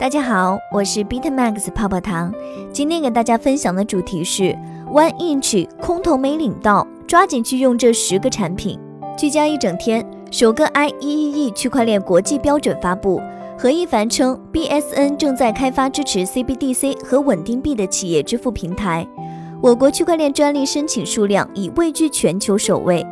大家好，我是 Beat Max 泡泡糖。今天给大家分享的主题是 One Inch 空投没领到，抓紧去用这十个产品。聚焦一整天，首个 IEEE 区块链国际标准发布。何一凡称，BSN 正在开发支持 CBDC 和稳定币的企业支付平台。我国区块链专利申请数量已位居全球首位。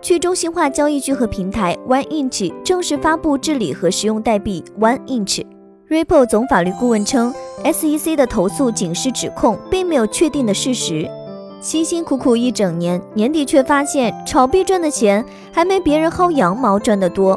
去中心化交易聚合平台 One Inch 正式发布治理和使用代币 One Inch。Ripple 总法律顾问称，SEC 的投诉仅是指控，并没有确定的事实。辛辛苦苦一整年，年底却发现炒币赚的钱还没别人薅羊毛赚得多。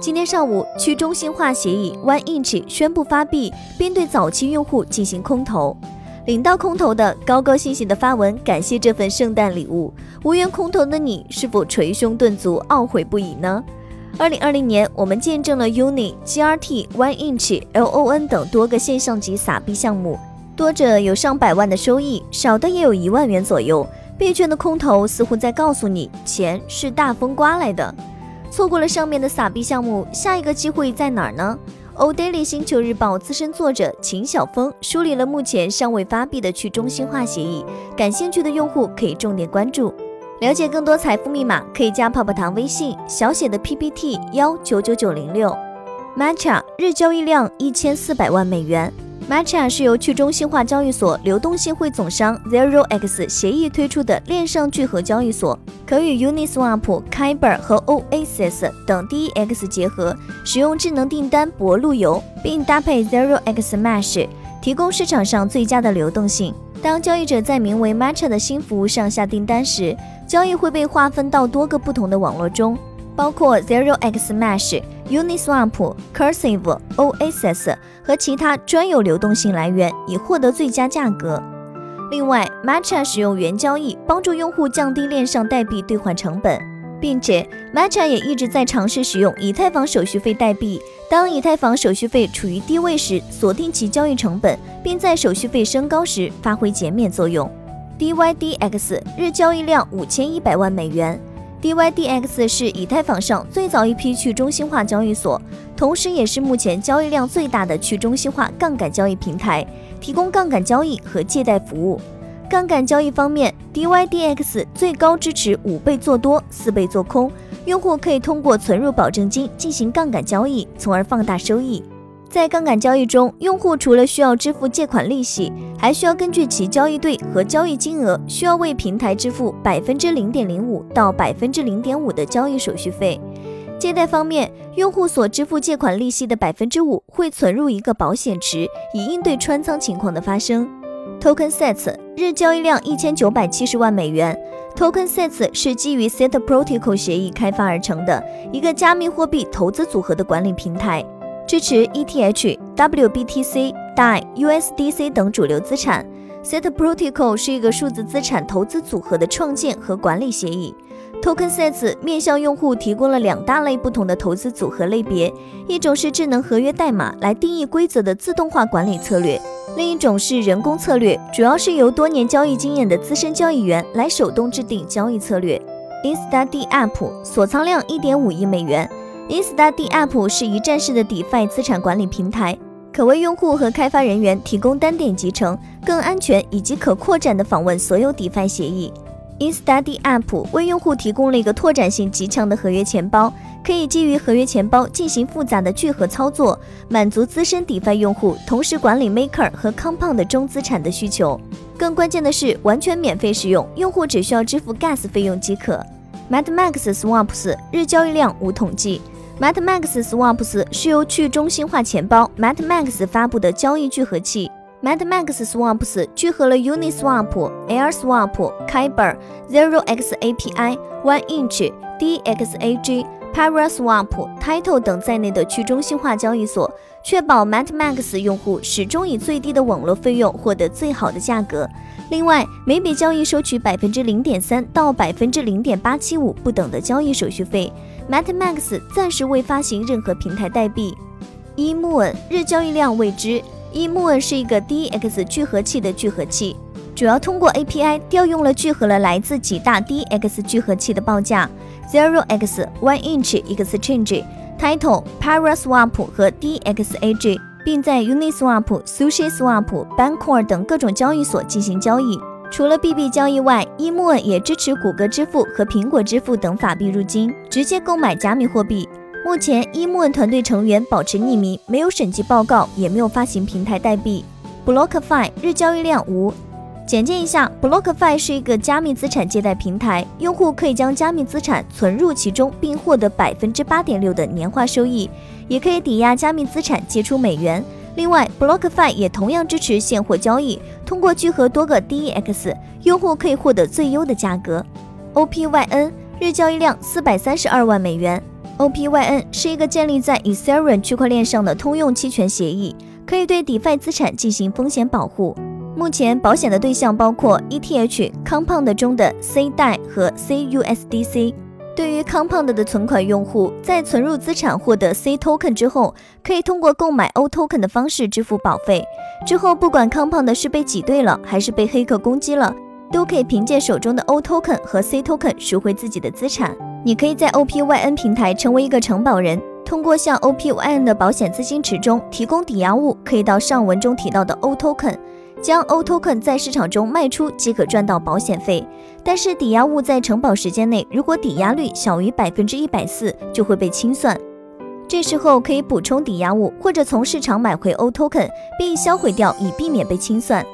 今天上午，去中心化协议 One Inch 宣布发币，并对早期用户进行空投。领到空投的高高兴兴的发文，感谢这份圣诞礼物。无缘空投的你，是否捶胸顿足，懊悔不已呢？二零二零年，我们见证了 Uni、GRT、One Inch、LON 等多个现象级撒币项目，多者有上百万的收益，少的也有一万元左右。币圈的空头似乎在告诉你，钱是大风刮来的。错过了上面的撒币项目，下一个机会在哪儿呢？O Daily 星球日报资深作者秦晓峰梳理了目前尚未发币的去中心化协议，感兴趣的用户可以重点关注。了解更多财富密码，可以加泡泡糖微信小写的 PPT 幺九九九零六。Matcha 日交易量一千四百万美元。Matcha 是由去中心化交易所流动性汇总商 ZeroX 协议推出的链上聚合交易所，可与 Uniswap、Kyber 和 Oasis 等 DEX 结合，使用智能订单博路由，并搭配 ZeroX Mesh，提供市场上最佳的流动性。当交易者在名为 Matcha 的新服务上下订单时，交易会被划分到多个不同的网络中，包括 ZeroX Mesh、Uniswap、Cursive、Oasis 和其他专有流动性来源，以获得最佳价格。另外，Matcha 使用原交易帮助用户降低链上代币兑换成本。并且，Matcha 也一直在尝试使用以太坊手续费代币。当以太坊手续费处于低位时，锁定其交易成本，并在手续费升高时发挥减免作用。DYDX 日交易量五千一百万美元。DYDX 是以太坊上最早一批去中心化交易所，同时也是目前交易量最大的去中心化杠杆交易平台，提供杠杆交易和借贷服务。杠杆交易方面，DYDX 最高支持五倍做多、四倍做空，用户可以通过存入保证金进行杠杆交易，从而放大收益。在杠杆交易中，用户除了需要支付借款利息，还需要根据其交易对和交易金额，需要为平台支付百分之零点零五到百分之零点五的交易手续费。借贷方面，用户所支付借款利息的百分之五会存入一个保险池，以应对穿仓情况的发生。Token Sets 日交易量一千九百七十万美元。Token Sets 是基于 Set Protocol 协议开发而成的一个加密货币投资组合的管理平台，支持 ETH、WBTC、DAI、USDC 等主流资产。Set Protocol 是一个数字资产投资组合的创建和管理协议。Token Sets 面向用户提供了两大类不同的投资组合类别，一种是智能合约代码来定义规则的自动化管理策略。另一种是人工策略，主要是由多年交易经验的资深交易员来手动制定交易策略。Instad App 锁仓量一点五亿美元。Instad App 是一站式的 DeFi 资产管理平台，可为用户和开发人员提供单点集成、更安全以及可扩展的访问所有 DeFi 协议。Instad App 为用户提供了一个拓展性极强的合约钱包。可以基于合约钱包进行复杂的聚合操作，满足资深 DeFi 用户同时管理 Maker 和 Compound 中资产的需求。更关键的是，完全免费使用，用户只需要支付 Gas 费用即可。MatMax Swaps 日交易量无统计。MatMax Swaps 是由去中心化钱包 MatMax 发布的交易聚合器。MetaMax Swaps 聚合了 Uniswap、AirSwap、Kyber、ZeroX API、One Inch、DXAG。Paraswap、Title 等在内的去中心化交易所，确保 MetaMax 用户始终以最低的网络费用获得最好的价格。另外，每笔交易收取百分之零点三到百分之零点八七五不等的交易手续费。MetaMax 暂时未发行任何平台代币。eMoon 日交易量未知。eMoon 是一个 D X 聚合器的聚合器，主要通过 API 调用了聚合了来自几大 D X 聚合器的报价。Zero X One Inch Exchange Title Paraswap 和 DXAG 并在 Uniswap、SushiSwap、Bancor 等各种交易所进行交易。除了币币交易外，eMoon 也支持谷歌支付和苹果支付等法币入金，直接购买加密货币。目前，eMoon 团队成员保持匿名，没有审计报告，也没有发行平台代币。BlockFi 日交易量无。简介一下，BlockFi 是一个加密资产借贷平台，用户可以将加密资产存入其中，并获得百分之八点六的年化收益，也可以抵押加密资产借出美元。另外，BlockFi 也同样支持现货交易，通过聚合多个 DEX，用户可以获得最优的价格。OPYN 日交易量四百三十二万美元。OPYN 是一个建立在 Ethereum 区块链上的通用期权协议，可以对 DeFi 资产进行风险保护。目前保险的对象包括 ETH、Compound 中的 C 代和 CUSDC。对于 Compound 的存款用户，在存入资产获得 C Token 之后，可以通过购买 O Token 的方式支付保费。之后不管 Compound 是被挤兑了，还是被黑客攻击了，都可以凭借手中的 O Token 和 C Token 赎回自己的资产。你可以在 OPYN 平台成为一个承保人，通过向 OPYN 的保险资金池中提供抵押物，可以到上文中提到的 O Token。将 O Token 在市场中卖出即可赚到保险费，但是抵押物在承保时间内，如果抵押率小于百分之一百四，就会被清算。这时候可以补充抵押物，或者从市场买回 O Token 并销毁掉，以避免被清算。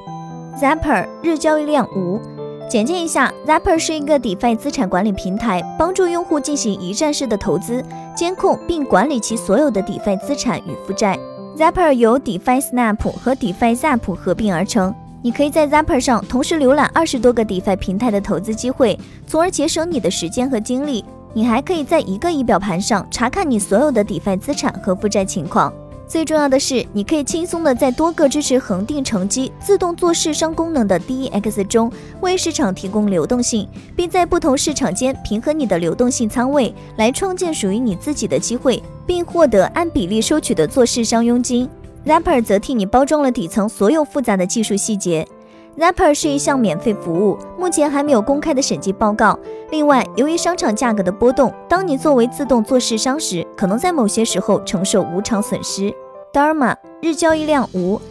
Zapper 日交易量无。简介一下，Zapper 是一个 DeFi 资产管理平台，帮助用户进行一站式的投资、监控并管理其所有的 DeFi 资产与负债。Zapper 由 DeFi Snap 和 DeFi Zap 合并而成。你可以在 Zapper 上同时浏览二十多个 DeFi 平台的投资机会，从而节省你的时间和精力。你还可以在一个仪表盘上查看你所有的 DeFi 资产和负债情况。最重要的是，你可以轻松的在多个支持恒定乘积、自动做市商功能的 DEX 中为市场提供流动性，并在不同市场间平衡你的流动性仓位，来创建属于你自己的机会，并获得按比例收取的做市商佣金。Zapper 则替你包装了底层所有复杂的技术细节。Zapper 是一项免费服务，目前还没有公开的审计报告。另外，由于商场价格的波动，当你作为自动做市商时，可能在某些时候承受无偿损失。Dharma 日交易量无。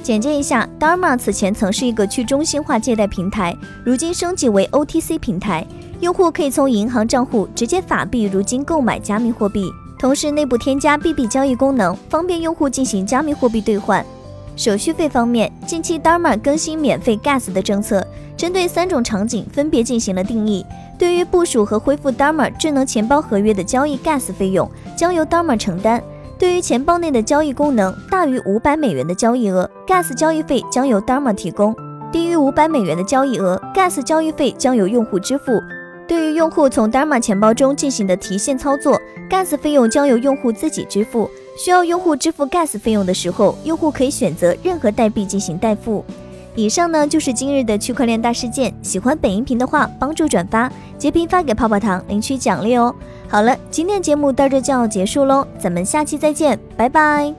简介一下，Dharma 此前曾是一个去中心化借贷平台，如今升级为 OTC 平台，用户可以从银行账户直接法币如今购买加密货币，同时内部添加币币交易功能，方便用户进行加密货币兑换。手续费方面，近期 Dharma 更新免费 Gas 的政策，针对三种场景分别进行了定义。对于部署和恢复 Dharma 智能钱包合约的交易 Gas 费用，将由 Dharma 承担。对于钱包内的交易功能大于五百美元的交易额，Gas 交易费将由 Dharma 提供；低于五百美元的交易额，Gas 交易费将由用户支付。对于用户从 Dharma 钱包中进行的提现操作，Gas 费用将由用户自己支付。需要用户支付 Gas 费用的时候，用户可以选择任何代币进行代付。以上呢就是今日的区块链大事件。喜欢本音频的话，帮助转发、截屏发给泡泡糖领取奖励哦。好了，今天节目到这就要结束喽，咱们下期再见，拜拜。